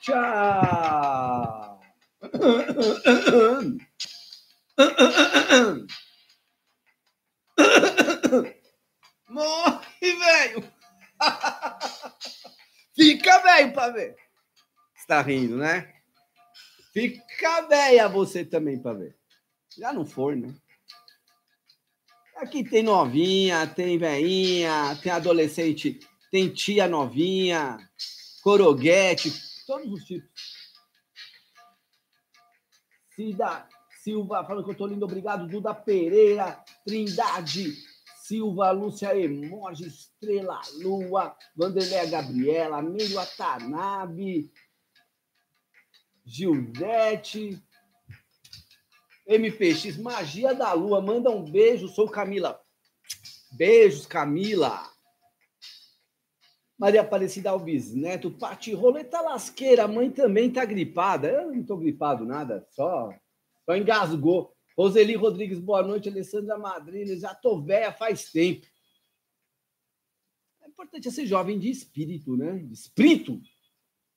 Tchau! Morre, velho! Fica velho pra ver. Você tá rindo, né? Fica velha você também pra ver. Já não for, né? Aqui tem novinha, tem veinha, tem adolescente, tem tia novinha, coroguete, todos os tipos. Cida Silva falando que eu tô lindo, obrigado. Duda Pereira, Trindade Silva, Lúcia Emoji, Estrela Lua, Vanderleia Gabriela, Meio Atanabe, Gildete, MPX, Magia da Lua, manda um beijo, sou Camila. Beijos, Camila. Maria Aparecida Alves Neto, Pati Roleta Lasqueira, mãe também tá gripada. Eu não tô gripado nada, só, só engasgou. Roseli Rodrigues, boa noite. Alessandra Madrilha, já tô velha faz tempo. É importante ser jovem de espírito, né? De espírito.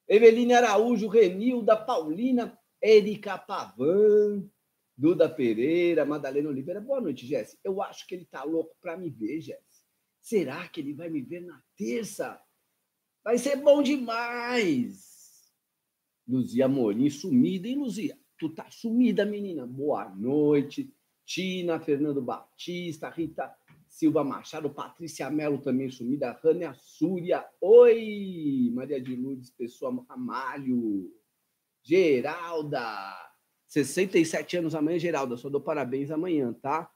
Eveline Araújo, Renilda, Paulina, Erika Pavan, Duda Pereira, Madalena Oliveira. Boa noite, Jéssica. Eu acho que ele tá louco para me ver, Jéssica. Será que ele vai me ver na terça? Vai ser bom demais. Luzia Morim, sumida, hein, Luzia? Tu tá sumida, menina. Boa noite. Tina, Fernando Batista, Rita Silva Machado, Patrícia Melo também sumida, Rânia Súria. Oi, Maria de Lourdes, Pessoa Ramalho. Geralda, 67 anos amanhã, Geralda. Só dou parabéns amanhã, tá?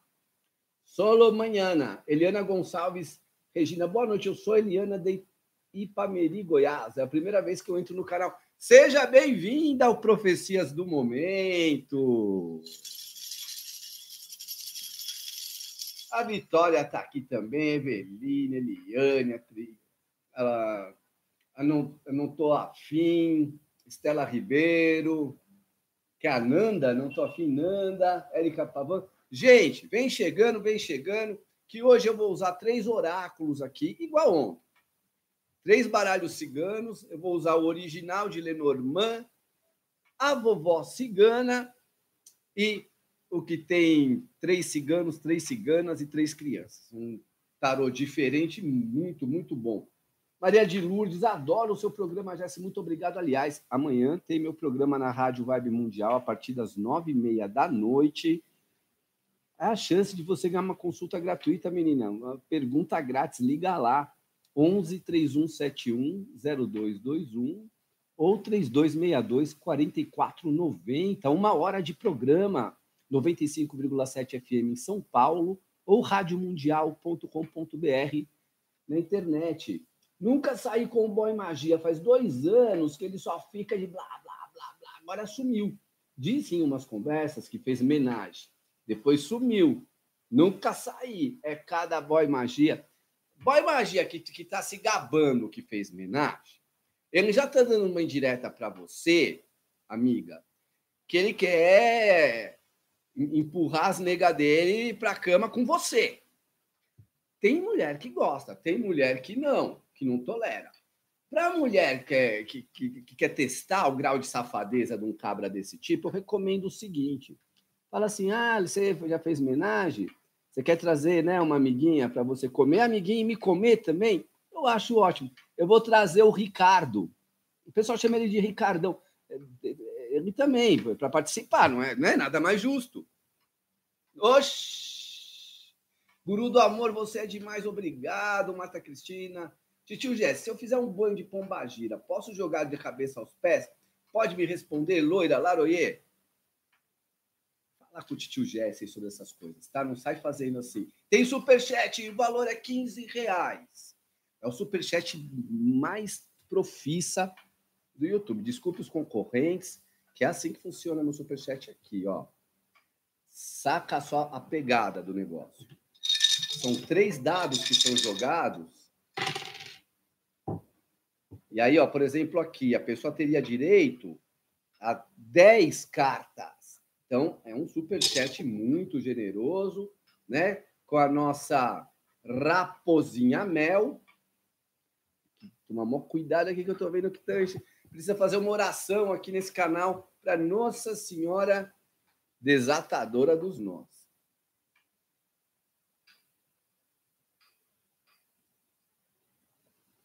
Solo Manhana, Eliana Gonçalves, Regina, boa noite. Eu sou Eliana de Ipameri, Goiás. É a primeira vez que eu entro no canal. Seja bem-vinda ao Profecias do Momento. A Vitória está aqui também, Eveline, Eliane, ela, eu não, eu não tô afim, Estela Ribeiro, que é a Nanda, não tô afim, Nanda, Érica Pavan. Gente, vem chegando, vem chegando, que hoje eu vou usar três oráculos aqui, igual ontem. Três baralhos ciganos. Eu vou usar o original de Lenormand, a vovó cigana e o que tem três ciganos, três ciganas e três crianças. Um tarô diferente, muito, muito bom. Maria de Lourdes, adoro o seu programa, Jesse. Muito obrigado. Aliás, amanhã tem meu programa na Rádio Vibe Mundial a partir das nove e meia da noite. É a chance de você ganhar uma consulta gratuita, menina. Uma pergunta grátis, liga lá. 11 3171 0221 ou 3262 4490, uma hora de programa, 95,7 FM em São Paulo ou radiomundial.com.br na internet. Nunca saí com o Boy Magia, faz dois anos que ele só fica de blá, blá, blá, blá. Agora sumiu. Disse em umas conversas que fez homenagem. Depois sumiu. Nunca saí. É cada Boy Magia. Boy Magia que, que tá se gabando que fez homenagem, ele já tá dando uma indireta para você, amiga, que ele quer empurrar as negas dele pra cama com você. Tem mulher que gosta, tem mulher que não, que não tolera. Para mulher que, que, que, que, quer testar o grau de safadeza de um cabra desse tipo, eu recomendo o seguinte: fala assim, ah, você já fez homenagem? Você quer trazer né, uma amiguinha para você comer, amiguinha e me comer também? Eu acho ótimo. Eu vou trazer o Ricardo. O pessoal chama ele de Ricardão. É, é, ele também, para participar, não é, não é nada mais justo. Oxi! Guru do amor, você é demais, obrigado, Marta Cristina. Titio Jess, se eu fizer um banho de pombagira, posso jogar de cabeça aos pés? Pode me responder, loira, laroie? Fala com o tio Jesse sobre essas coisas, tá? Não sai fazendo assim. Tem superchat, o valor é 15 reais. É o superchat mais profissa do YouTube. Desculpe os concorrentes, que é assim que funciona no superchat aqui, ó. Saca só a pegada do negócio. São três dados que são jogados. E aí, ó, por exemplo, aqui, a pessoa teria direito a 10 cartas. Então, é um super chat muito generoso, né? Com a nossa raposinha Mel. Toma maior cuidado aqui que eu tô vendo que tá, precisa fazer uma oração aqui nesse canal para Nossa Senhora desatadora dos nós.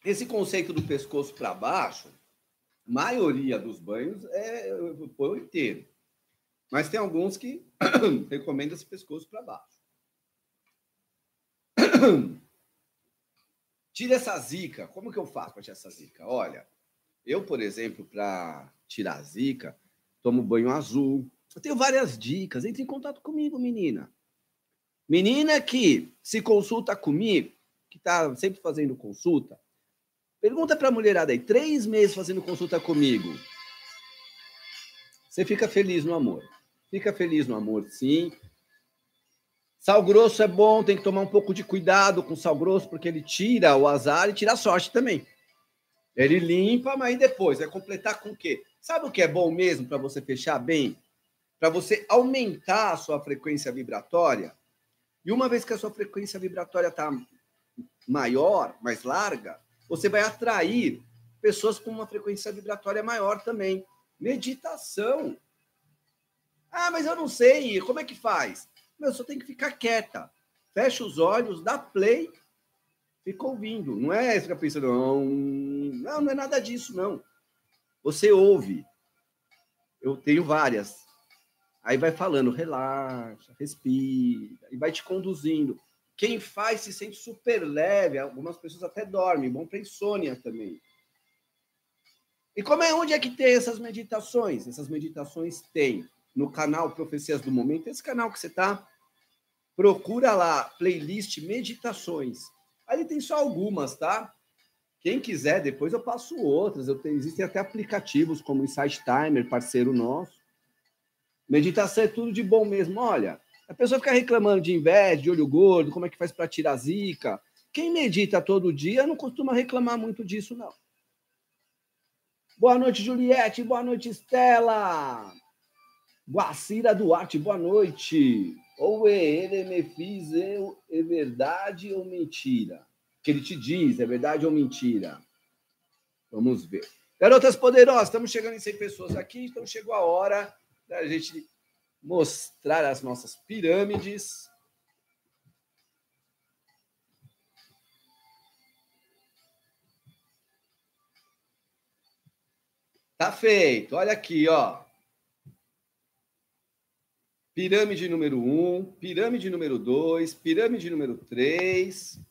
Esse conceito do pescoço para baixo, maioria dos banhos é põe inteiro. Mas tem alguns que recomendam esse pescoço para baixo. Tira essa zica. Como que eu faço para tirar essa zica? Olha, eu, por exemplo, para tirar a zica, tomo banho azul. Eu tenho várias dicas. Entre em contato comigo, menina. Menina que se consulta comigo, que está sempre fazendo consulta, pergunta para a mulherada aí, três meses fazendo consulta comigo. Você fica feliz no amor. Fica feliz no amor, sim. Sal grosso é bom, tem que tomar um pouco de cuidado com sal grosso, porque ele tira o azar e tira a sorte também. Ele limpa, mas depois vai completar com o quê? Sabe o que é bom mesmo para você fechar bem? Para você aumentar a sua frequência vibratória. E uma vez que a sua frequência vibratória está maior, mais larga, você vai atrair pessoas com uma frequência vibratória maior também. Meditação. Ah, mas eu não sei. Como é que faz? Meu, só tem que ficar quieta. Fecha os olhos, dá play, fica ouvindo. Não é ficar pensando, não, não, não é nada disso, não. Você ouve. Eu tenho várias. Aí vai falando, relaxa, respira, e vai te conduzindo. Quem faz se sente super leve, algumas pessoas até dormem, bom para insônia também. E como é onde é que tem essas meditações? Essas meditações tem no canal Profecias do Momento, esse canal que você está, procura lá, playlist Meditações. Ali tem só algumas, tá? Quem quiser, depois eu passo outras. Eu tenho, existem até aplicativos como Insight Timer, parceiro nosso. Meditação é tudo de bom mesmo. Olha, a pessoa fica reclamando de inveja, de olho gordo, como é que faz para tirar zica. Quem medita todo dia não costuma reclamar muito disso, não. Boa noite, Juliette. Boa noite, Estela. Guacira Duarte, boa noite. Ou ele me fiz é verdade ou mentira? Que ele te diz, é verdade ou mentira? Vamos ver. Garotas poderosas, estamos chegando em 100 pessoas aqui, então chegou a hora da gente mostrar as nossas pirâmides. Tá feito. Olha aqui, ó. Pirâmide número 1, um, pirâmide número 2, pirâmide número 3.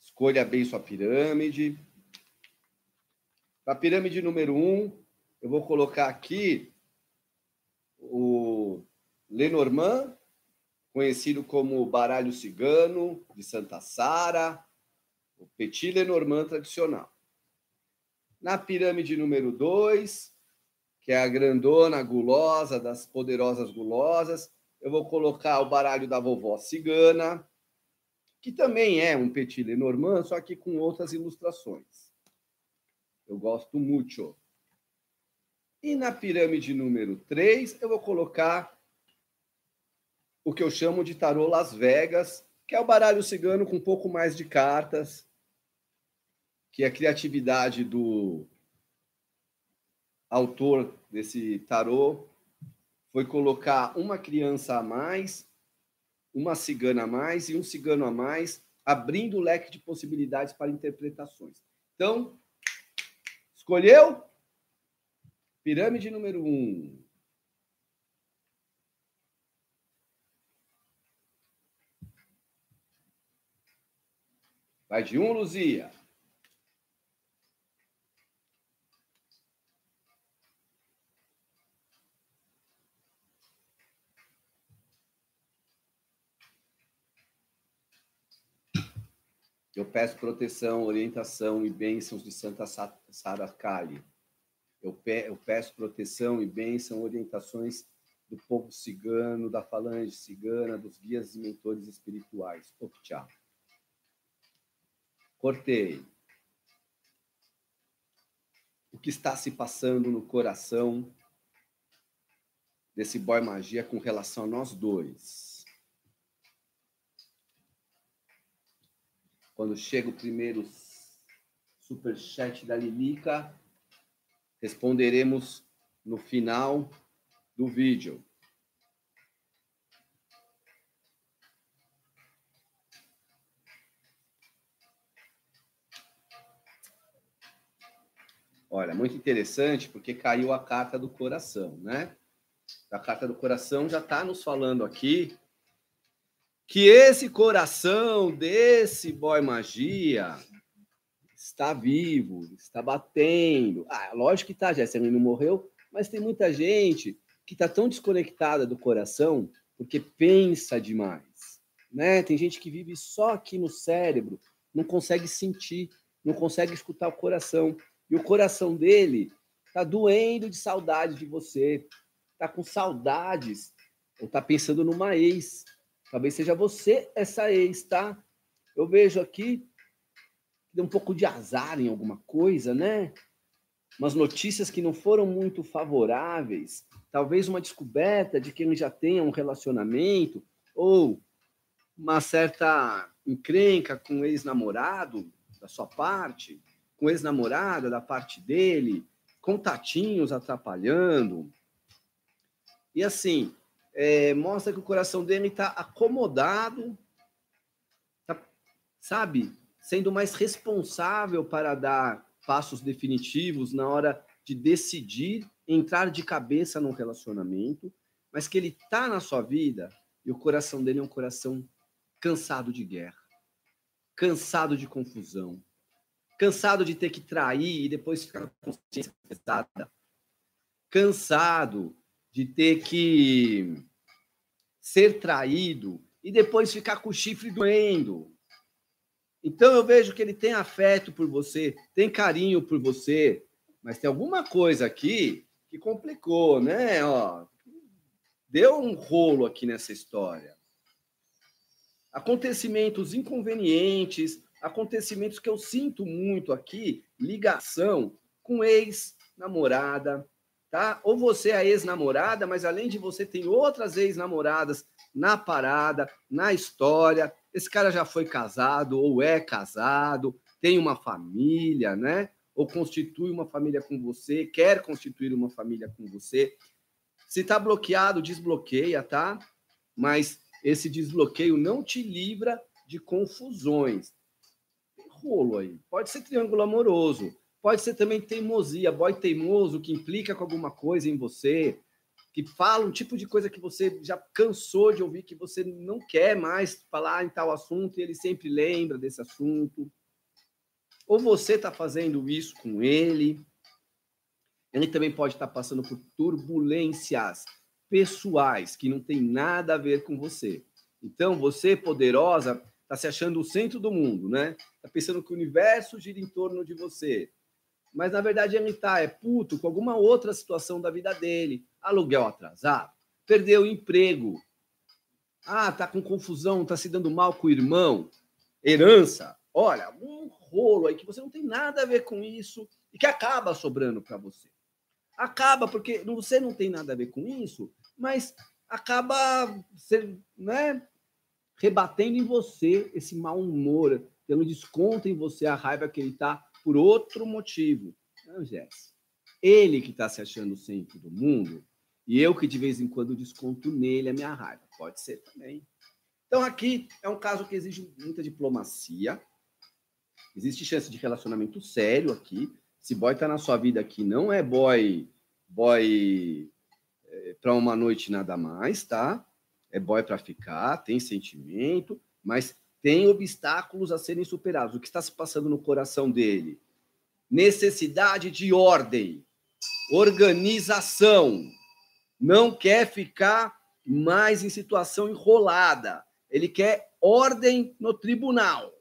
Escolha bem sua pirâmide. Para a pirâmide número 1, um, eu vou colocar aqui o Lenormand, conhecido como baralho cigano de Santa Sara, o Petit Lenormand tradicional. Na pirâmide número 2, que é a grandona gulosa das poderosas gulosas. Eu vou colocar o baralho da vovó cigana, que também é um petit Lenormand, só que com outras ilustrações. Eu gosto muito. E na pirâmide número 3, eu vou colocar o que eu chamo de tarô Las Vegas, que é o baralho cigano com um pouco mais de cartas, que é a criatividade do autor desse tarô foi colocar uma criança a mais, uma cigana a mais e um cigano a mais, abrindo o leque de possibilidades para interpretações. Então, escolheu? Pirâmide número um. Vai de um, Luzia. Eu peço proteção, orientação e bênçãos de Santa Sara Kali. Eu, pe eu peço proteção e bênção, orientações do povo cigano, da falange cigana, dos guias e mentores espirituais. Oktia. Cortei. O que está se passando no coração desse boy magia com relação a nós dois? Quando chega o primeiro superchat da Lilica. Responderemos no final do vídeo. Olha, muito interessante, porque caiu a carta do coração, né? A carta do coração já está nos falando aqui que esse coração desse boy magia está vivo, está batendo. Ah, lógico que tá, Jéssica, não morreu, mas tem muita gente que está tão desconectada do coração porque pensa demais, né? Tem gente que vive só aqui no cérebro, não consegue sentir, não consegue escutar o coração. E o coração dele está doendo de saudade de você, está com saudades, ou está pensando numa ex. Talvez seja você essa ex, tá? Eu vejo aqui deu um pouco de azar em alguma coisa, né? Umas notícias que não foram muito favoráveis, talvez uma descoberta de que ele já tenha um relacionamento, ou uma certa encrenca com o ex-namorado da sua parte com ex-namorada da parte dele, contatinhos atrapalhando. E assim, é, mostra que o coração dele está acomodado, tá, sabe, sendo mais responsável para dar passos definitivos na hora de decidir entrar de cabeça num relacionamento, mas que ele está na sua vida e o coração dele é um coração cansado de guerra, cansado de confusão, cansado de ter que trair e depois ficar com consciência pesada, cansado de ter que ser traído e depois ficar com o chifre doendo. Então eu vejo que ele tem afeto por você, tem carinho por você, mas tem alguma coisa aqui que complicou, né? Ó, deu um rolo aqui nessa história. Acontecimentos inconvenientes, acontecimentos que eu sinto muito aqui, ligação com ex-namorada, tá? Ou você é ex-namorada, mas além de você tem outras ex-namoradas na parada, na história. Esse cara já foi casado ou é casado, tem uma família, né? Ou constitui uma família com você, quer constituir uma família com você. Se está bloqueado, desbloqueia, tá? Mas esse desbloqueio não te livra de confusões rolo aí. Pode ser triângulo amoroso, pode ser também teimosia, boy teimoso que implica com alguma coisa em você, que fala um tipo de coisa que você já cansou de ouvir, que você não quer mais falar em tal assunto e ele sempre lembra desse assunto. Ou você está fazendo isso com ele. Ele também pode estar tá passando por turbulências pessoais que não tem nada a ver com você. Então, você, poderosa, está se achando o centro do mundo, né? Está pensando que o universo gira em torno de você. Mas na verdade ele está é puto com alguma outra situação da vida dele. Aluguel atrasado, perdeu o emprego. Ah, tá com confusão, tá se dando mal com o irmão. Herança. Olha, um rolo aí que você não tem nada a ver com isso e que acaba sobrando para você. Acaba porque você não tem nada a ver com isso, mas acaba ser, né, rebatendo em você esse mau humor, tendo desconto em você a raiva que ele está por outro motivo. Não, Jess. Ele que está se achando o centro do mundo e eu que de vez em quando desconto nele a minha raiva. Pode ser também. Então aqui é um caso que exige muita diplomacia. Existe chance de relacionamento sério aqui. Se boy tá na sua vida aqui, não é boy boy é, para uma noite nada mais, tá? é boy para ficar, tem sentimento, mas tem obstáculos a serem superados. O que está se passando no coração dele? Necessidade de ordem, organização. Não quer ficar mais em situação enrolada. Ele quer ordem no tribunal.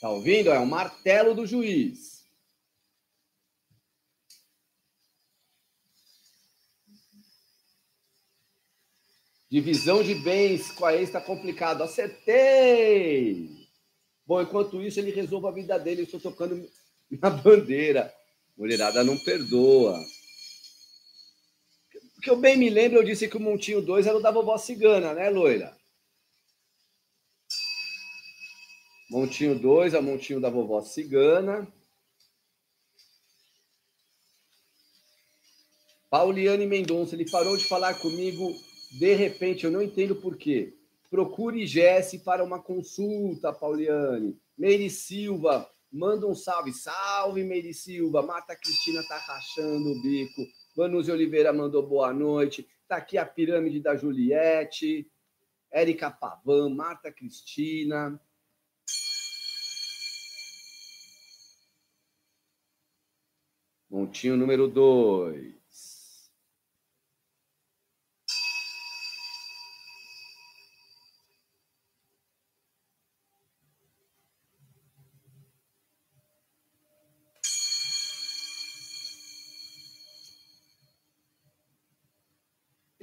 Tá ouvindo? É o martelo do juiz. Divisão de bens com a ex está complicado. Acertei! Bom, enquanto isso, ele resolve a vida dele. Eu estou tocando minha bandeira. Mulherada não perdoa. Porque eu bem me lembro, eu disse que o Montinho 2 era o da vovó cigana, né, loira? Montinho 2, a montinho da vovó cigana. Pauliane Mendonça, ele parou de falar comigo de repente, eu não entendo por quê. Procure Jesse para uma consulta, Pauliane. Meire Silva, manda um salve. Salve, Meire Silva. Mata Cristina tá rachando o bico. Vanuzi Oliveira mandou boa noite. Tá aqui a pirâmide da Juliette. Érica Pavan, Marta Cristina. Montinho número 2.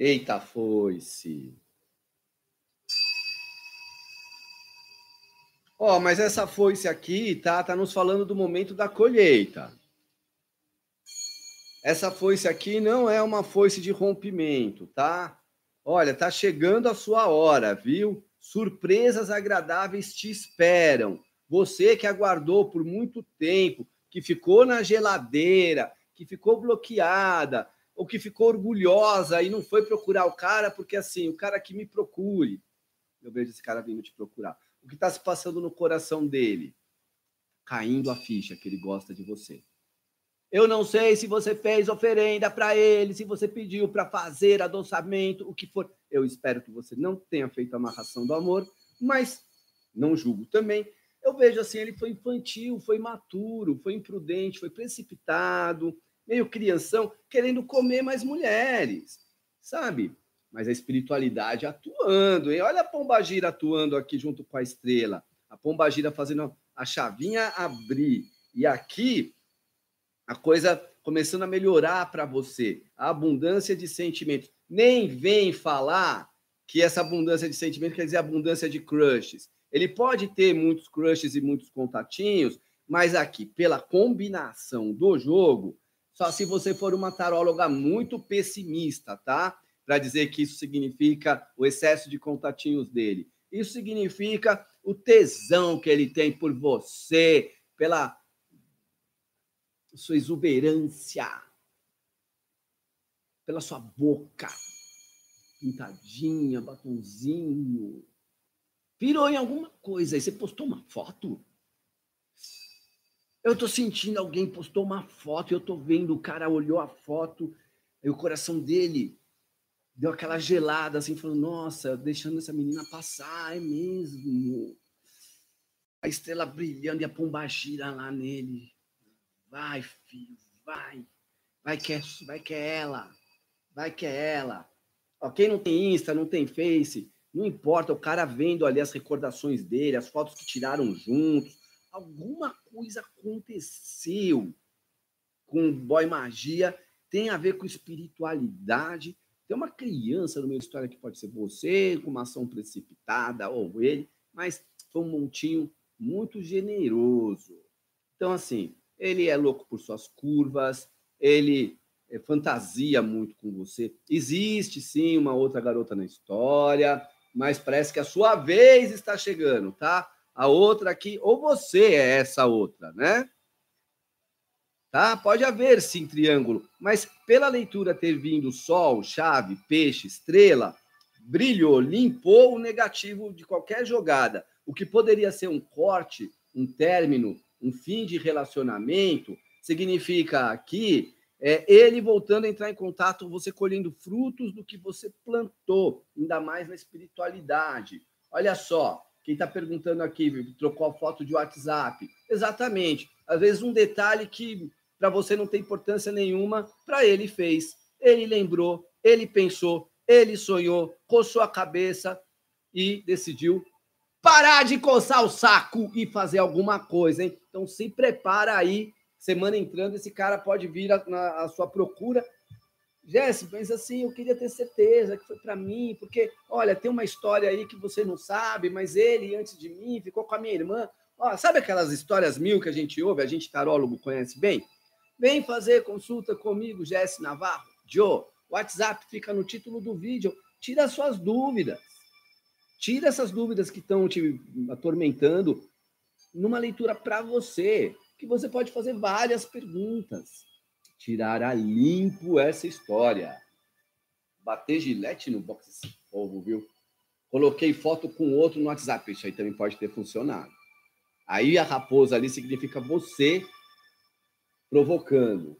Eita, foi-se. Ó, oh, mas essa foice aqui, tá, tá nos falando do momento da colheita. Essa foice aqui não é uma foice de rompimento, tá? Olha, tá chegando a sua hora, viu? Surpresas agradáveis te esperam. Você que aguardou por muito tempo, que ficou na geladeira, que ficou bloqueada, ou que ficou orgulhosa e não foi procurar o cara, porque assim, o cara que me procure, eu vejo esse cara vindo te procurar. O que está se passando no coração dele? Caindo a ficha que ele gosta de você. Eu não sei se você fez oferenda para ele, se você pediu para fazer adoçamento, o que for. Eu espero que você não tenha feito amarração do amor, mas não julgo também. Eu vejo assim, ele foi infantil, foi imaturo, foi imprudente, foi precipitado, meio crianção, querendo comer mais mulheres, sabe? Mas a espiritualidade atuando. E olha a Pombagira atuando aqui junto com a estrela. A Pombagira fazendo a chavinha abrir. E aqui a coisa começando a melhorar para você. A abundância de sentimentos. Nem vem falar que essa abundância de sentimentos quer dizer abundância de crushes. Ele pode ter muitos crushes e muitos contatinhos, mas aqui, pela combinação do jogo, só se você for uma taróloga muito pessimista, tá? Para dizer que isso significa o excesso de contatinhos dele. Isso significa o tesão que ele tem por você, pela sua exuberância, pela sua boca pintadinha, batonzinho. Virou em alguma coisa. Aí você postou uma foto. Eu tô sentindo alguém postou uma foto, eu tô vendo, o cara olhou a foto, e o coração dele deu aquela gelada, assim, falando, nossa, deixando essa menina passar, é mesmo. A estrela brilhando e a pombagira lá nele. Vai, filho, vai. Vai que é, vai que é ela. Vai que é ela. Ó, quem não tem Insta, não tem Face, não importa, o cara vendo ali as recordações dele, as fotos que tiraram juntos, alguma coisa aconteceu com boy magia, tem a ver com espiritualidade. Tem uma criança no meu história que pode ser você, com uma ação precipitada, ou ele, mas foi um montinho muito generoso. Então, assim, ele é louco por suas curvas, ele é, fantasia muito com você. Existe sim uma outra garota na história, mas parece que a sua vez está chegando, tá? A outra aqui, ou você é essa outra, né? Tá? Pode haver sim triângulo, mas pela leitura ter vindo sol, chave, peixe, estrela, brilhou, limpou o negativo de qualquer jogada. O que poderia ser um corte, um término, um fim de relacionamento, significa aqui é ele voltando a entrar em contato, você colhendo frutos do que você plantou, ainda mais na espiritualidade. Olha só, quem está perguntando aqui, trocou a foto de WhatsApp. Exatamente. Às vezes um detalhe que para você não tem importância nenhuma, para ele fez. Ele lembrou, ele pensou, ele sonhou, coçou a cabeça e decidiu parar de coçar o saco e fazer alguma coisa, hein? Então se prepara aí, semana entrando, esse cara pode vir à sua procura Jesse, mas assim, eu queria ter certeza que foi para mim, porque, olha, tem uma história aí que você não sabe, mas ele, antes de mim, ficou com a minha irmã. Ó, sabe aquelas histórias mil que a gente ouve, a gente tarólogo conhece bem? Vem fazer consulta comigo, Jesse Navarro. Joe, WhatsApp fica no título do vídeo. Tira suas dúvidas. Tira essas dúvidas que estão te atormentando. numa leitura para você, que você pode fazer várias perguntas. Tirar a limpo essa história. Bater gilete no box esse povo, viu? Coloquei foto com outro no WhatsApp. Isso aí também pode ter funcionado. Aí a raposa ali significa você provocando.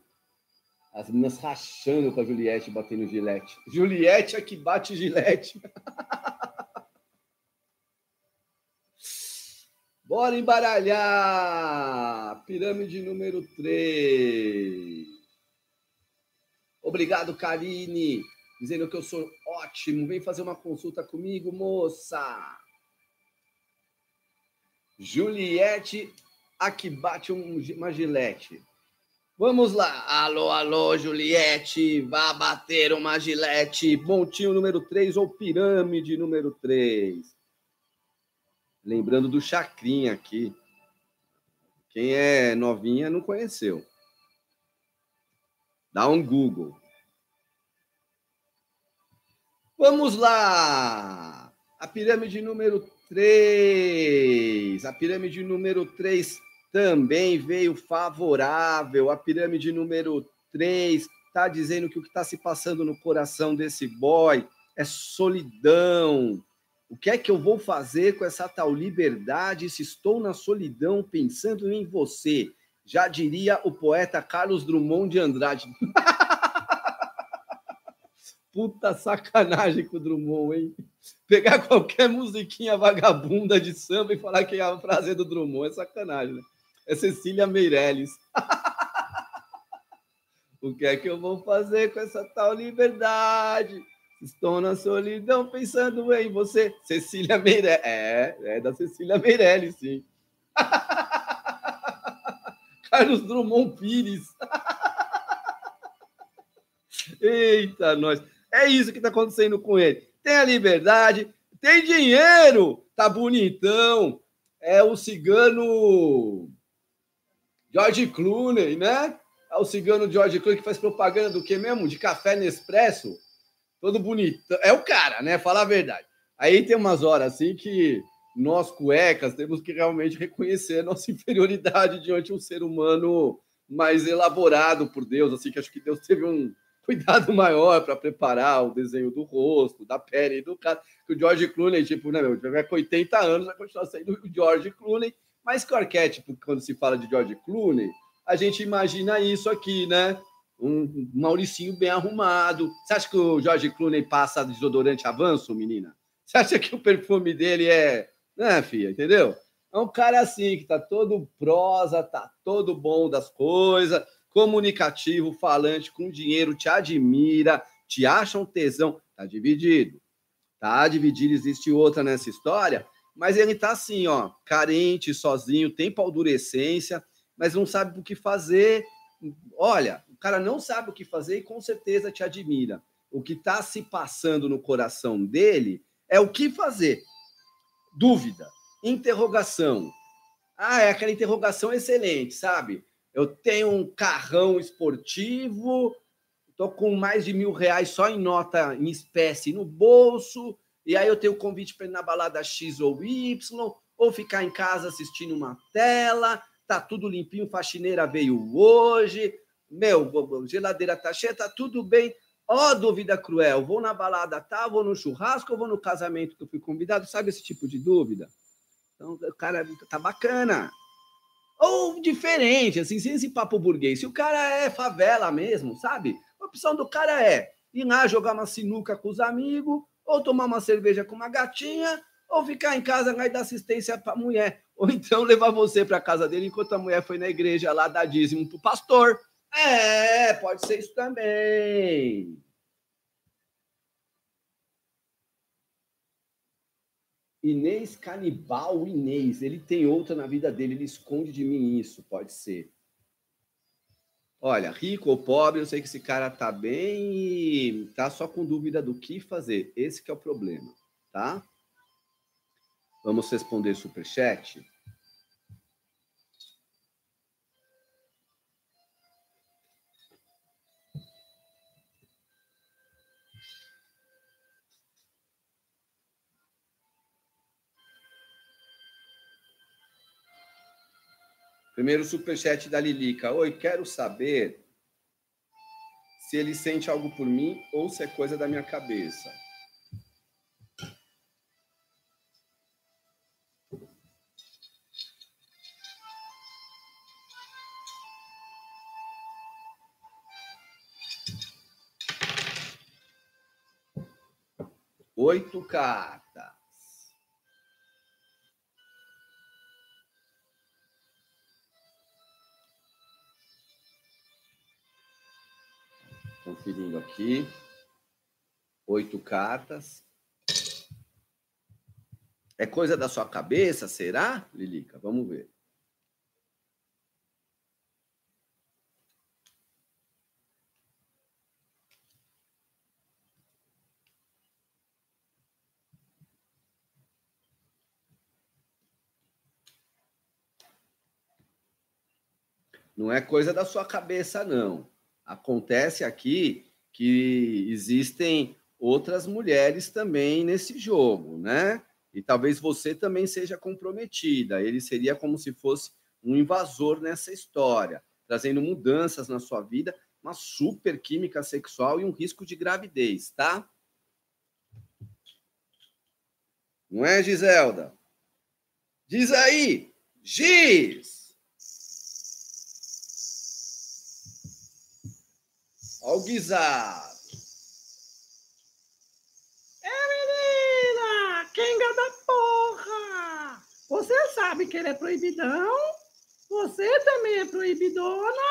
As meninas rachando com a Juliette batendo gilete. Juliette é que bate gilete. Bora embaralhar! Pirâmide número 3. Obrigado, Karine, dizendo que eu sou ótimo. Vem fazer uma consulta comigo, moça. Juliette, aqui bate uma gilete. Vamos lá. Alô, alô, Juliette, vá bater uma gilete. Montinho número 3 ou pirâmide número 3? Lembrando do Chacrinha aqui. Quem é novinha não conheceu. Dá um Google. Vamos lá! A pirâmide número 3. A pirâmide número 3 também veio favorável. A pirâmide número 3 está dizendo que o que está se passando no coração desse boy é solidão. O que é que eu vou fazer com essa tal liberdade se estou na solidão pensando em você? Já diria o poeta Carlos Drummond de Andrade. Puta sacanagem com o Drummond, hein? Pegar qualquer musiquinha vagabunda de samba e falar que é a frase do Drummond é sacanagem, né? É Cecília Meirelles. o que é que eu vou fazer com essa tal liberdade? Estou na solidão pensando em você. Cecília Meirelles. É, é da Cecília Meirelles, sim. Carlos Drummond Pires. Eita, nós. É isso que está acontecendo com ele. Tem a liberdade, tem dinheiro, tá bonitão. É o cigano George Clooney, né? É o cigano George Clooney que faz propaganda do que mesmo? De café Nespresso. Todo bonitão. É o cara, né? Fala a verdade. Aí tem umas horas assim que nós, cuecas, temos que realmente reconhecer nossa inferioridade diante de um ser humano mais elaborado por Deus, assim, que acho que Deus teve um, cuidado maior para preparar o desenho do rosto, da pele do cara. Que o George Clooney, tipo, né, meu, vai com 80 anos, vai continuar sendo o George Clooney, mas que o arquétipo, quando se fala de George Clooney, a gente imagina isso aqui, né? Um Mauricinho bem arrumado. Você acha que o George Clooney passa desodorante avanço, menina? Você acha que o perfume dele é. Né, filha? Entendeu? É um cara assim, que tá todo prosa, tá todo bom das coisas comunicativo, falante, com dinheiro, te admira, te acha um tesão, tá dividido. Tá dividido, existe outra nessa história, mas ele tá assim, ó, carente, sozinho, tem paldurecência, mas não sabe o que fazer. Olha, o cara não sabe o que fazer e com certeza te admira. O que está se passando no coração dele é o que fazer. Dúvida, interrogação. Ah, é aquela interrogação excelente, sabe? Eu tenho um carrão esportivo, estou com mais de mil reais só em nota em espécie no bolso, e aí eu tenho convite para ir na balada X ou Y, ou ficar em casa assistindo uma tela, tá tudo limpinho, faxineira veio hoje, meu, geladeira tá cheia, tá tudo bem. Ó, oh, dúvida cruel, vou na balada, tá? Vou no churrasco ou vou no casamento que eu fui convidado? Sabe esse tipo de dúvida? Então, o cara tá bacana. Ou diferente, assim, sem esse papo burguês. Se o cara é favela mesmo, sabe? A opção do cara é ir lá jogar uma sinuca com os amigos, ou tomar uma cerveja com uma gatinha, ou ficar em casa lá e dar assistência para a mulher. Ou então levar você para casa dele enquanto a mulher foi na igreja lá dar dízimo para o pastor. É, pode ser isso também. Inês canibal, Inês. Ele tem outra na vida dele, ele esconde de mim isso, pode ser. Olha, rico ou pobre, eu sei que esse cara tá bem e tá só com dúvida do que fazer. Esse que é o problema, tá? Vamos responder superchat. Primeiro superchat da Lilica. Oi, quero saber se ele sente algo por mim ou se é coisa da minha cabeça. Oito cartas. Conferindo aqui. Oito cartas. É coisa da sua cabeça, será, Lilica? Vamos ver. Não é coisa da sua cabeça, não. Acontece aqui que existem outras mulheres também nesse jogo, né? E talvez você também seja comprometida. Ele seria como se fosse um invasor nessa história, trazendo mudanças na sua vida, uma super química sexual e um risco de gravidez, tá? Não é, Giselda? Diz aí, Giz! Ó o guisado. É, menina! Quenga da porra! Você sabe que ele é proibidão, você também é proibidona,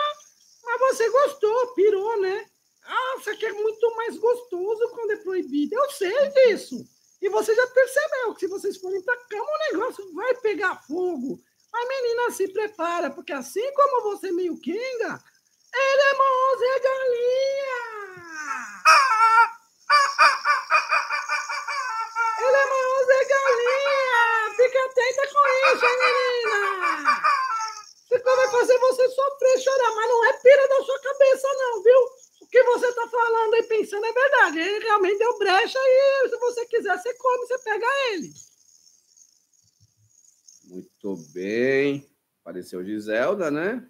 mas você gostou, pirou, né? Nossa, que é muito mais gostoso quando é proibido. Eu sei disso. E você já percebeu que se vocês forem pra cama, o negócio vai pegar fogo. Mas, menina, se prepara, porque assim como você meio quenga, ele é Zé Galinha! Ele é Zé Galinha! Fica atenta com isso, hein, menina! Isso vai fazer você sofrer, chorar, mas não é pira da sua cabeça, não, viu? O que você tá falando e pensando é verdade. Ele realmente deu brecha e se você quiser, você come, você pega ele. Muito bem. Apareceu Giselda, né?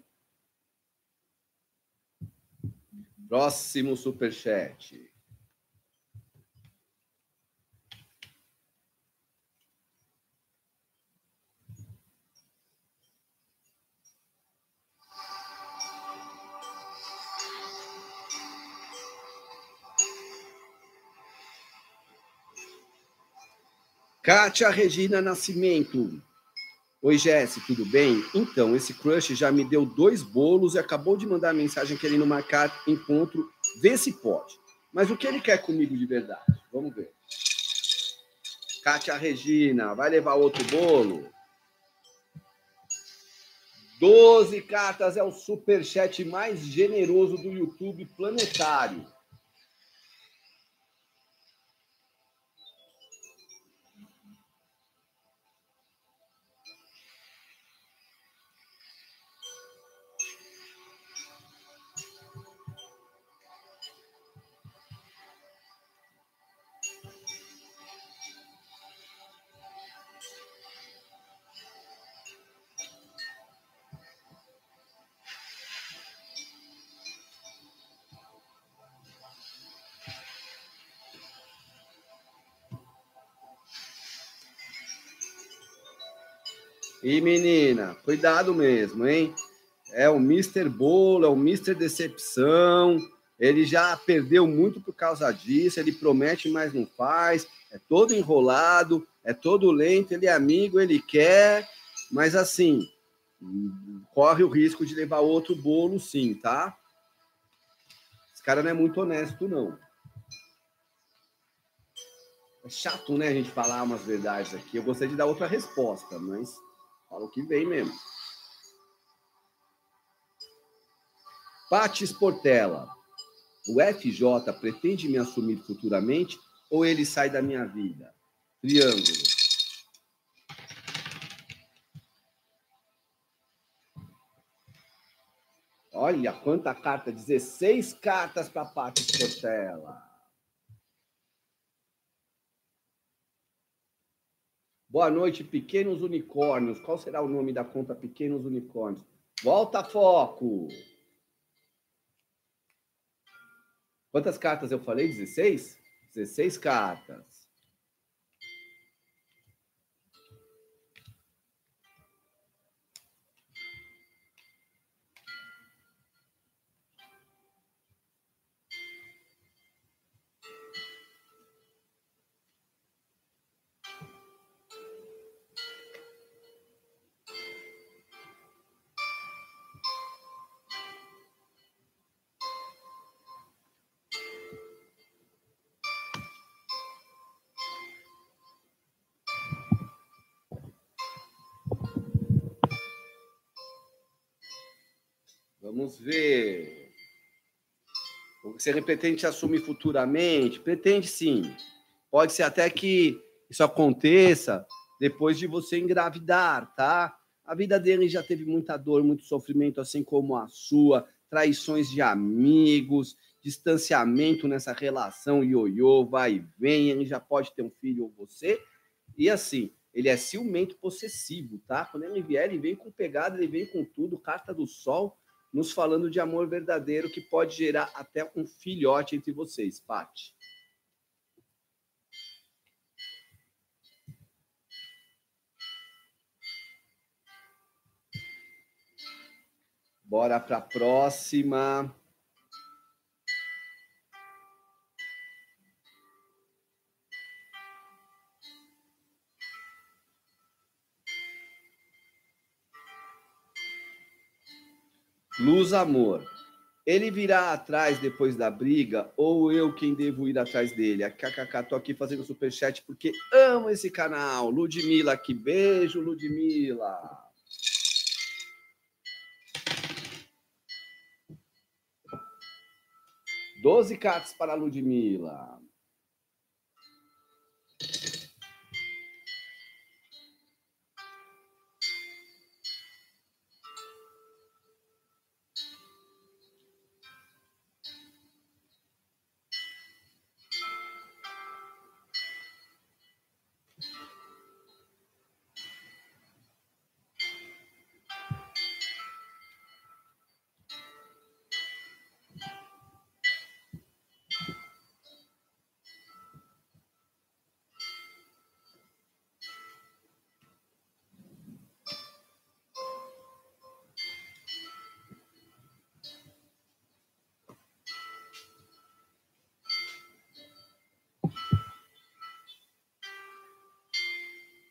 Próximo superchat. Kátia Regina Nascimento. Oi, Jesse, tudo bem? Então, esse crush já me deu dois bolos e acabou de mandar mensagem querendo marcar encontro. Vê se pode. Mas o que ele quer comigo de verdade? Vamos ver. Kátia Regina, vai levar outro bolo? Doze cartas é o superchat mais generoso do YouTube planetário. E menina, cuidado mesmo, hein? É o Mr. Bolo, é o Mr. Decepção. Ele já perdeu muito por causa disso. Ele promete, mas não faz. É todo enrolado, é todo lento. Ele é amigo, ele quer, mas assim, corre o risco de levar outro bolo, sim, tá? Esse cara não é muito honesto, não. É chato, né, a gente falar umas verdades aqui. Eu gostaria de dar outra resposta, mas Fala o que vem mesmo. Patis Portela. O FJ pretende me assumir futuramente ou ele sai da minha vida? Triângulo. Olha quanta carta, 16 cartas para Patis Portela. Boa noite, Pequenos Unicórnios. Qual será o nome da conta Pequenos Unicórnios? Volta foco. Quantas cartas eu falei? 16? 16 cartas. Ver. Você pretende assumir futuramente? Pretende sim. Pode ser até que isso aconteça depois de você engravidar, tá? A vida dele já teve muita dor, muito sofrimento, assim como a sua, traições de amigos, distanciamento nessa relação ioiô, vai e vem, ele já pode ter um filho ou você. E assim, ele é ciumento possessivo, tá? Quando ele vier, ele vem com pegada, ele vem com tudo, carta do sol, nos falando de amor verdadeiro que pode gerar até um filhote entre vocês, Pati. Bora para a próxima. Luz Amor. Ele virá atrás depois da briga ou eu quem devo ir atrás dele? A KKK, tô aqui fazendo superchat porque amo esse canal. Ludmilla aqui, beijo, Ludmilla. Doze cartas para Ludmilla.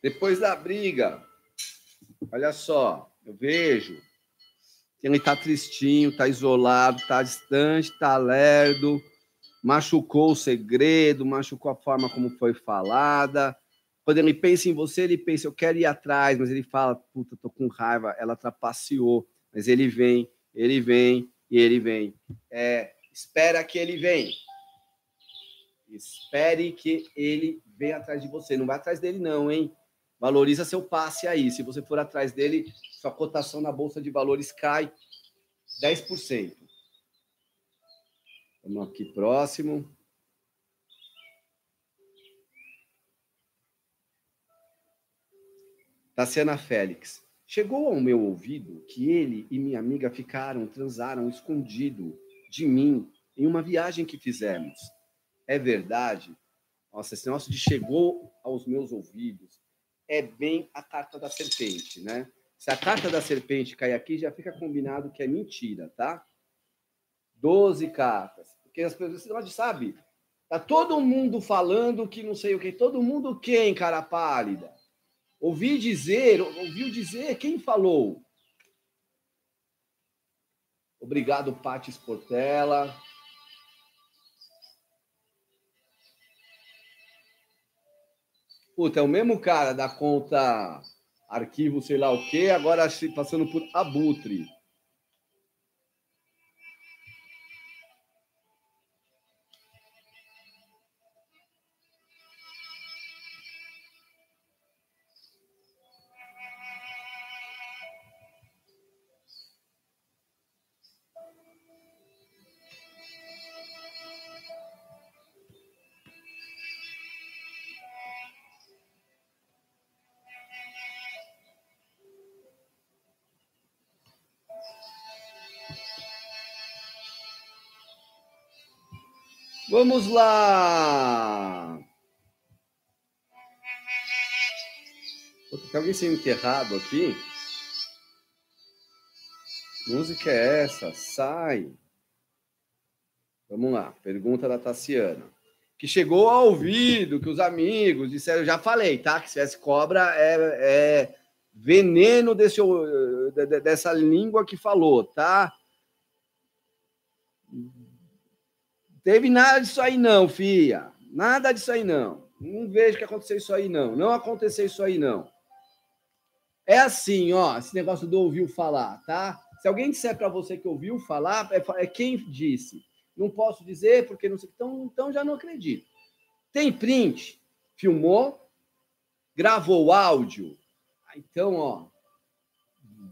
Depois da briga, olha só, eu vejo que ele está tristinho, está isolado, está distante, está lerdo, machucou o segredo, machucou a forma como foi falada. Quando ele pensa em você, ele pensa, eu quero ir atrás, mas ele fala, puta, tô com raiva, ela trapaceou. Mas ele vem, ele vem e ele vem. É, espera que ele vem. Espere que ele venha atrás de você. Não vai atrás dele, não, hein? Valoriza seu passe aí. Se você for atrás dele, sua cotação na bolsa de valores cai 10%. Vamos aqui próximo. Tassiana Félix. Chegou ao meu ouvido que ele e minha amiga ficaram, transaram escondido de mim em uma viagem que fizemos. É verdade? Nossa, esse negócio de chegou aos meus ouvidos é bem a carta da serpente, né? Se a carta da serpente cair aqui, já fica combinado que é mentira, tá? Doze cartas. Porque as pessoas não sabe. Tá todo mundo falando que não sei o que. Todo mundo quem, cara pálida? Ouvi dizer, ouviu dizer, quem falou? Obrigado, Paty Sportella. Puta, é o mesmo cara da conta arquivo, sei lá o quê, agora passando por abutre. Vamos lá. Tem alguém sendo enterrado aqui? música é essa? Sai. Vamos lá. Pergunta da Tassiana. Que chegou ao ouvido, que os amigos disseram, já falei, tá? Que se tivesse cobra é, é veneno desse, dessa língua que falou, tá? Teve nada disso aí, não, filha. Nada disso aí, não. Não vejo que aconteceu isso aí, não. Não aconteceu isso aí, não. É assim, ó, esse negócio do ouviu falar, tá? Se alguém disser para você que ouviu falar, é, é, quem disse. Não posso dizer porque não sei. Então, então já não acredito. Tem print, filmou, gravou áudio. Então, ó,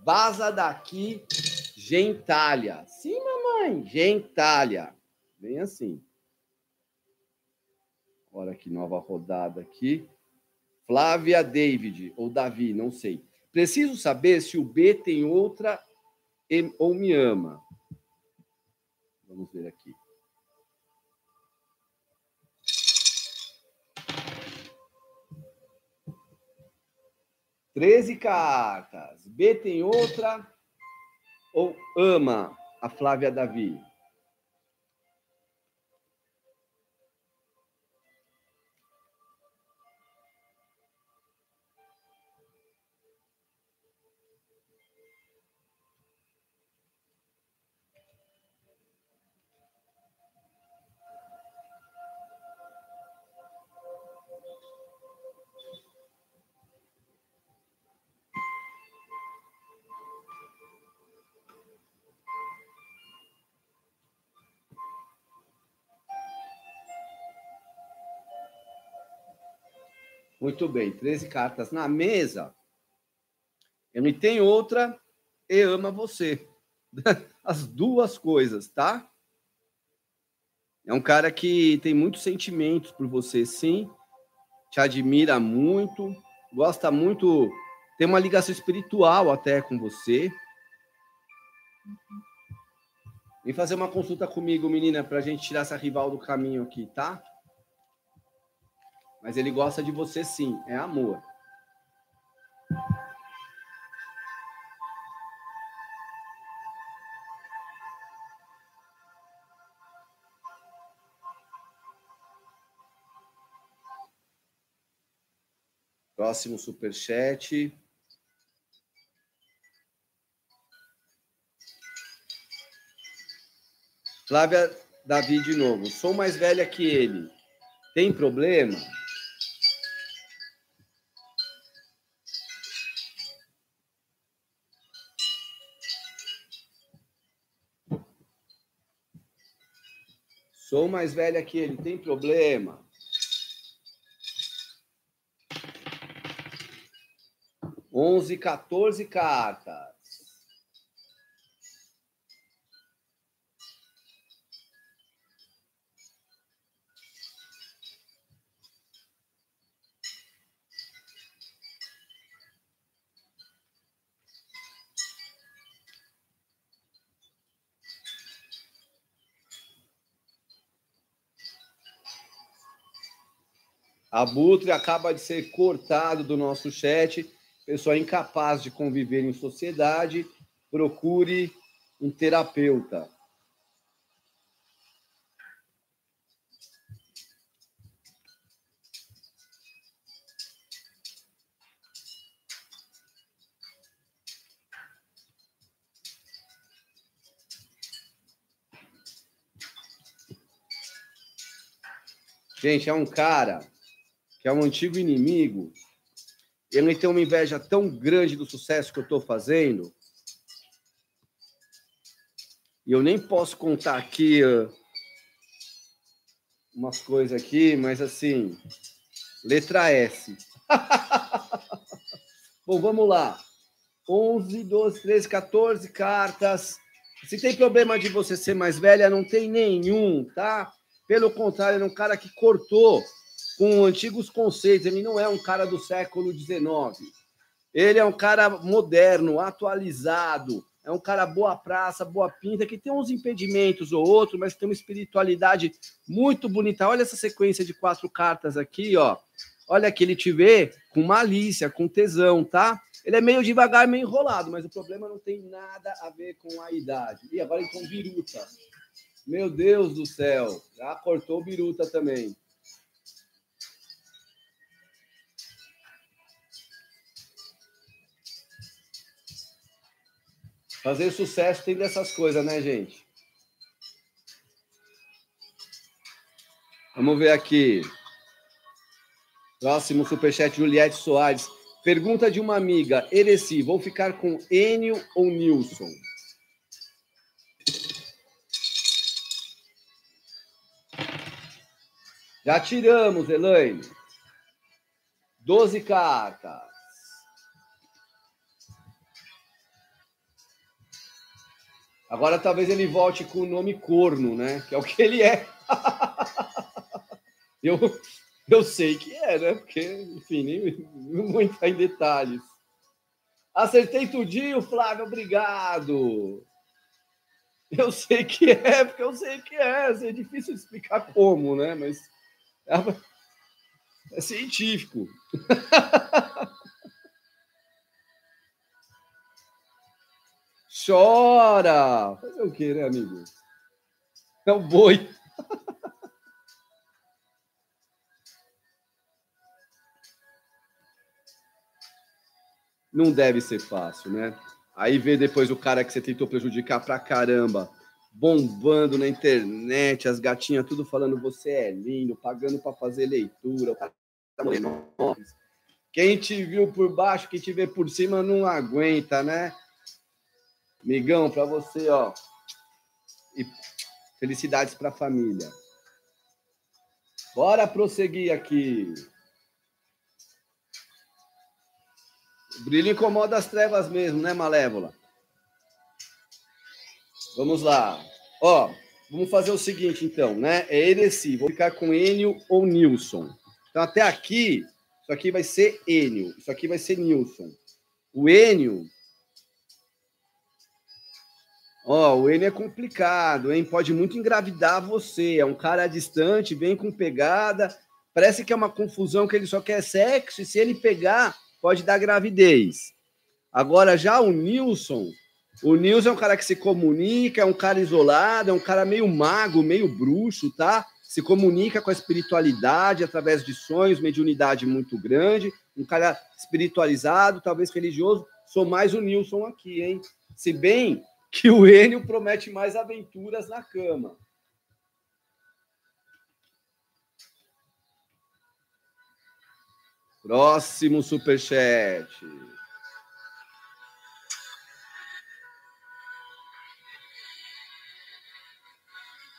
vaza daqui, gentalha. Sim, mamãe, gentalha. Bem assim. Olha que nova rodada aqui. Flávia David, ou Davi, não sei. Preciso saber se o B tem outra ou me ama. Vamos ver aqui. Treze cartas. B tem outra ou ama a Flávia Davi? Muito bem, 13 cartas na mesa. Ele tem outra e ama você. As duas coisas, tá? É um cara que tem muitos sentimentos por você, sim. Te admira muito, gosta muito, tem uma ligação espiritual até com você. Vem fazer uma consulta comigo, menina, para a gente tirar essa rival do caminho aqui, tá? Mas ele gosta de você sim, é amor. Próximo superchat. Flávia Davi de novo. Sou mais velha que ele. Tem problema? Sou mais velha que ele, tem problema. Onze, 14 cartas. Abutre acaba de ser cortado do nosso chat. Pessoa incapaz de conviver em sociedade, procure um terapeuta. Gente, é um cara que é um antigo inimigo, ele tem uma inveja tão grande do sucesso que eu estou fazendo. E eu nem posso contar aqui uh, umas coisas aqui, mas assim, letra S. Bom, vamos lá. 11, 12, 13, 14 cartas. Se tem problema de você ser mais velha, não tem nenhum, tá? Pelo contrário, é um cara que cortou com antigos conceitos. Ele não é um cara do século XIX. Ele é um cara moderno, atualizado. é um cara boa praça, boa pinta, que tem uns impedimentos ou outro, mas tem uma espiritualidade muito bonita. Olha essa sequência de quatro cartas aqui, ó. Olha que ele te vê com malícia, com tesão, tá? Ele é meio devagar, meio enrolado, mas o problema não tem nada a ver com a idade. E agora então biruta. Meu Deus do céu, já cortou biruta também. Fazer sucesso tem dessas coisas, né, gente? Vamos ver aqui. Próximo superchat, Juliette Soares. Pergunta de uma amiga. Ereci, vou ficar com Enio ou Nilson? Já tiramos, Elaine. Doze cartas. Agora talvez ele volte com o nome corno, né? Que é o que ele é. eu, eu sei que é, né? Porque, enfim, nem entrar em detalhes. Acertei tudinho, Flávio, obrigado. Eu sei que é, porque eu sei que é. É difícil explicar como, né? Mas é, é científico. Chora! Fazer o quê, né, amigo? É o boi. Não deve ser fácil, né? Aí vê depois o cara que você tentou prejudicar pra caramba, bombando na internet, as gatinhas tudo falando você é lindo, pagando para fazer leitura. Tá quem te viu por baixo, quem te vê por cima não aguenta, né? Migão, para você, ó. E felicidades para a família. Bora prosseguir aqui. O brilho incomoda as trevas mesmo, né, Malévola? Vamos lá. Ó, vamos fazer o seguinte, então, né? É Ereci. Vou ficar com Enio ou Nilson. Então, até aqui, isso aqui vai ser Enio. Isso aqui vai ser Nilson. O Enio Ó, oh, o N é complicado, hein? Pode muito engravidar você. É um cara distante, vem com pegada. Parece que é uma confusão que ele só quer sexo, e se ele pegar, pode dar gravidez. Agora, já o Nilson, o Nilson é um cara que se comunica, é um cara isolado, é um cara meio mago, meio bruxo, tá? Se comunica com a espiritualidade através de sonhos, mediunidade muito grande, um cara espiritualizado, talvez religioso. Sou mais o Nilson aqui, hein? Se bem que o Enio promete mais aventuras na cama. Próximo superchat.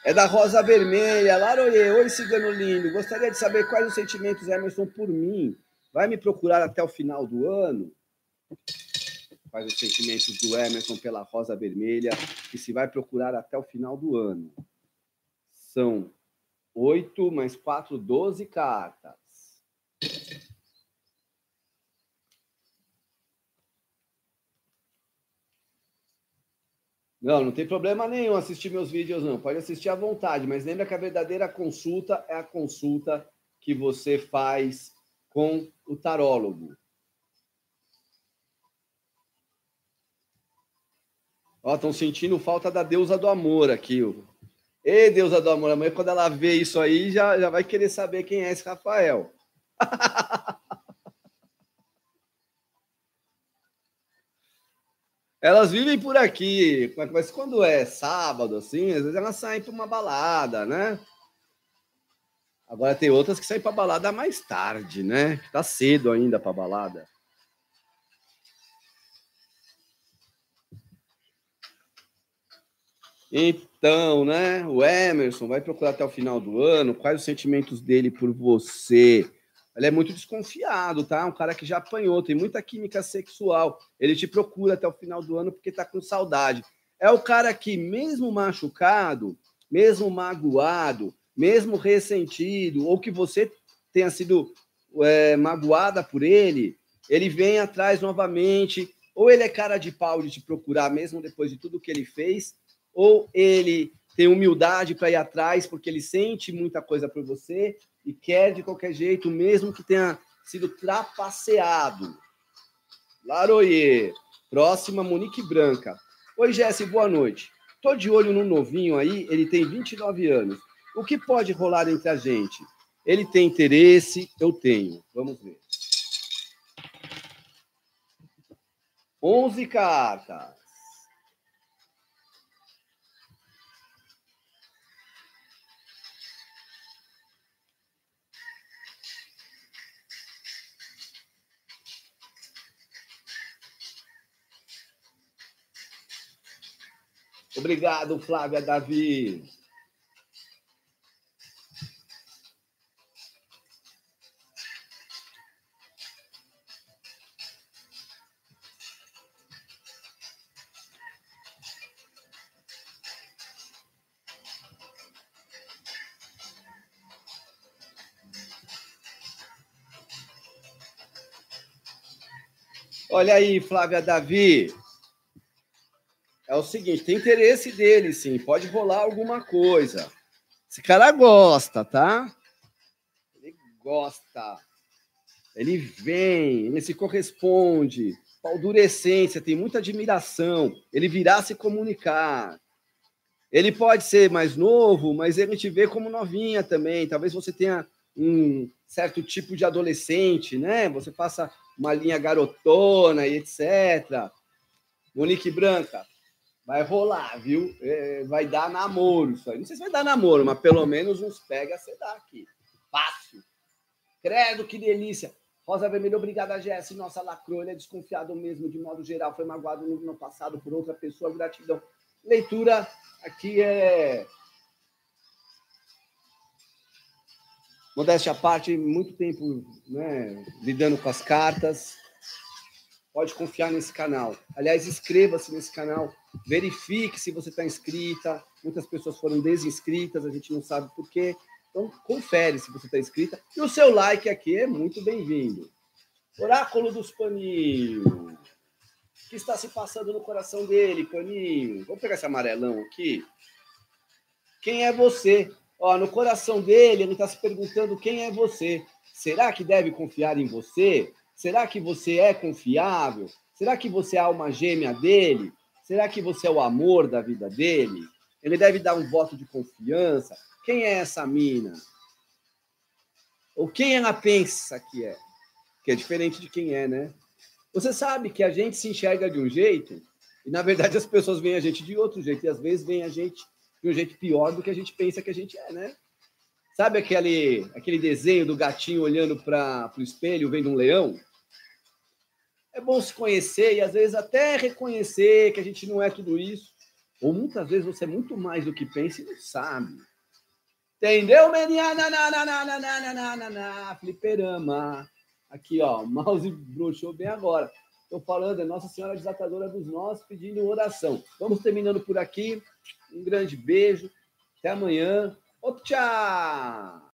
É da Rosa Vermelha. Laroye, oi, cigano lindo. Gostaria de saber quais os sentimentos Emerson por mim. Vai me procurar até o final do ano? Os sentimentos do Emerson pela Rosa Vermelha, que se vai procurar até o final do ano. São oito mais quatro, doze cartas. Não, não tem problema nenhum assistir meus vídeos, não. Pode assistir à vontade, mas lembra que a verdadeira consulta é a consulta que você faz com o tarólogo. Estão sentindo falta da deusa do amor aqui. Ó. Ei, deusa do amor, amanhã quando ela vê isso aí, já, já vai querer saber quem é esse Rafael. Elas vivem por aqui, mas quando é sábado, assim, às vezes elas saem para uma balada, né? Agora tem outras que saem para balada mais tarde, né? Que tá cedo ainda para balada. Então, né? O Emerson vai procurar até o final do ano. Quais os sentimentos dele por você? Ele é muito desconfiado, tá? Um cara que já apanhou, tem muita química sexual. Ele te procura até o final do ano porque tá com saudade. É o cara que, mesmo machucado, mesmo magoado, mesmo ressentido, ou que você tenha sido é, magoada por ele, ele vem atrás novamente, ou ele é cara de pau de te procurar mesmo depois de tudo que ele fez, ou ele tem humildade para ir atrás porque ele sente muita coisa por você e quer de qualquer jeito, mesmo que tenha sido trapaceado. Laroyer. Próxima, Monique Branca. Oi, Jesse, boa noite. Tô de olho no novinho aí, ele tem 29 anos. O que pode rolar entre a gente? Ele tem interesse, eu tenho. Vamos ver. 11 cartas. Obrigado, Flávia Davi. Olha aí, Flávia Davi. O seguinte, tem interesse dele, sim. Pode rolar alguma coisa. Esse cara gosta, tá? Ele gosta. Ele vem, ele se corresponde. Paldurecência, tem muita admiração. Ele virá se comunicar. Ele pode ser mais novo, mas ele te vê como novinha também. Talvez você tenha um certo tipo de adolescente, né? Você faça uma linha garotona e etc. Monique Branca, vai rolar, viu? É, vai dar namoro isso aí. Não sei se vai dar namoro, mas pelo menos uns pega você dá aqui. Fácil. Credo, que delícia. Rosa Vermelha, obrigada, Jesse. Nossa, lacrou, ele é desconfiado mesmo, de modo geral. Foi magoado no ano passado por outra pessoa. Gratidão. Leitura aqui é Modéstia à parte, muito tempo né, lidando com as cartas. Pode confiar nesse canal. Aliás, inscreva-se nesse canal, verifique se você está inscrita. Muitas pessoas foram desinscritas, a gente não sabe por quê. Então, confere se você está inscrita. E o seu like aqui é muito bem-vindo. Oráculo dos Paninhos. O que está se passando no coração dele, Paninho? Vamos pegar esse amarelão aqui. Quem é você? Ó, no coração dele, ele está se perguntando quem é você. Será que deve confiar em você? Será que você é confiável? Será que você é a alma gêmea dele? Será que você é o amor da vida dele? Ele deve dar um voto de confiança. Quem é essa mina? Ou quem ela pensa que é? Que é diferente de quem é, né? Você sabe que a gente se enxerga de um jeito e, na verdade, as pessoas veem a gente de outro jeito. E, às vezes, veem a gente de um jeito pior do que a gente pensa que a gente é, né? Sabe aquele, aquele desenho do gatinho olhando para o espelho, vendo um leão? É bom se conhecer e às vezes até reconhecer que a gente não é tudo isso. Ou muitas vezes você é muito mais do que pensa e não sabe. Entendeu, menina? Fliperama. Aqui, ó, o mouse bruxou bem agora. Estou falando, é Nossa Senhora Desatadora dos Nós pedindo oração. Vamos terminando por aqui. Um grande beijo. Até amanhã. Tchau!